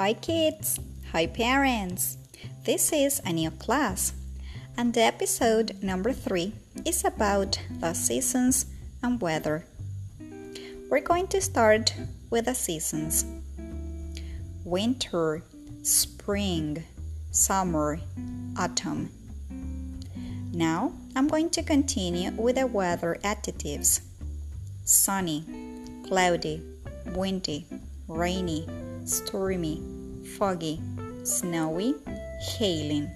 Hi, kids. Hi, parents. This is a new class, and the episode number three is about the seasons and weather. We're going to start with the seasons winter, spring, summer, autumn. Now I'm going to continue with the weather adjectives sunny, cloudy, windy, rainy, stormy, foggy, snowy, hailing.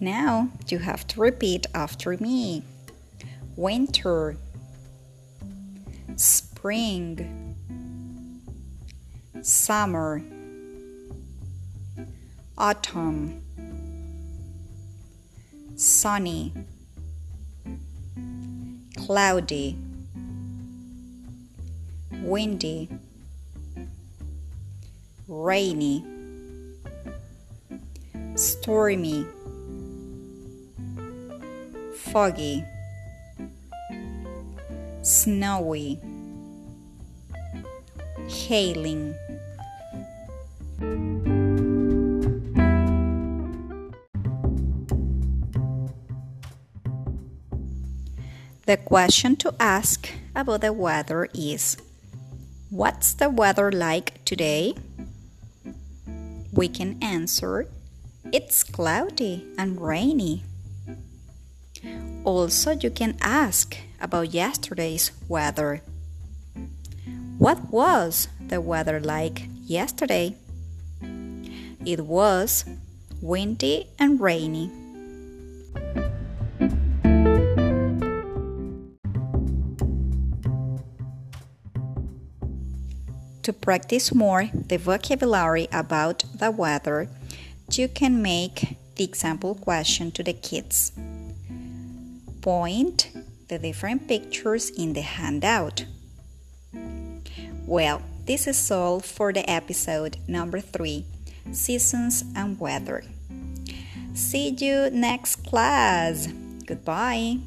Now you have to repeat after me winter, spring, summer, autumn, sunny, cloudy, windy, rainy, stormy, foggy, snowy, hailing. The question to ask about the weather is What's the weather like today? We can answer It's cloudy and rainy. Also, you can ask about yesterday's weather. What was the weather like yesterday? It was windy and rainy. To practice more the vocabulary about the weather, you can make the example question to the kids. Point the different pictures in the handout. Well, this is all for the episode number three Seasons and Weather. See you next class. Goodbye.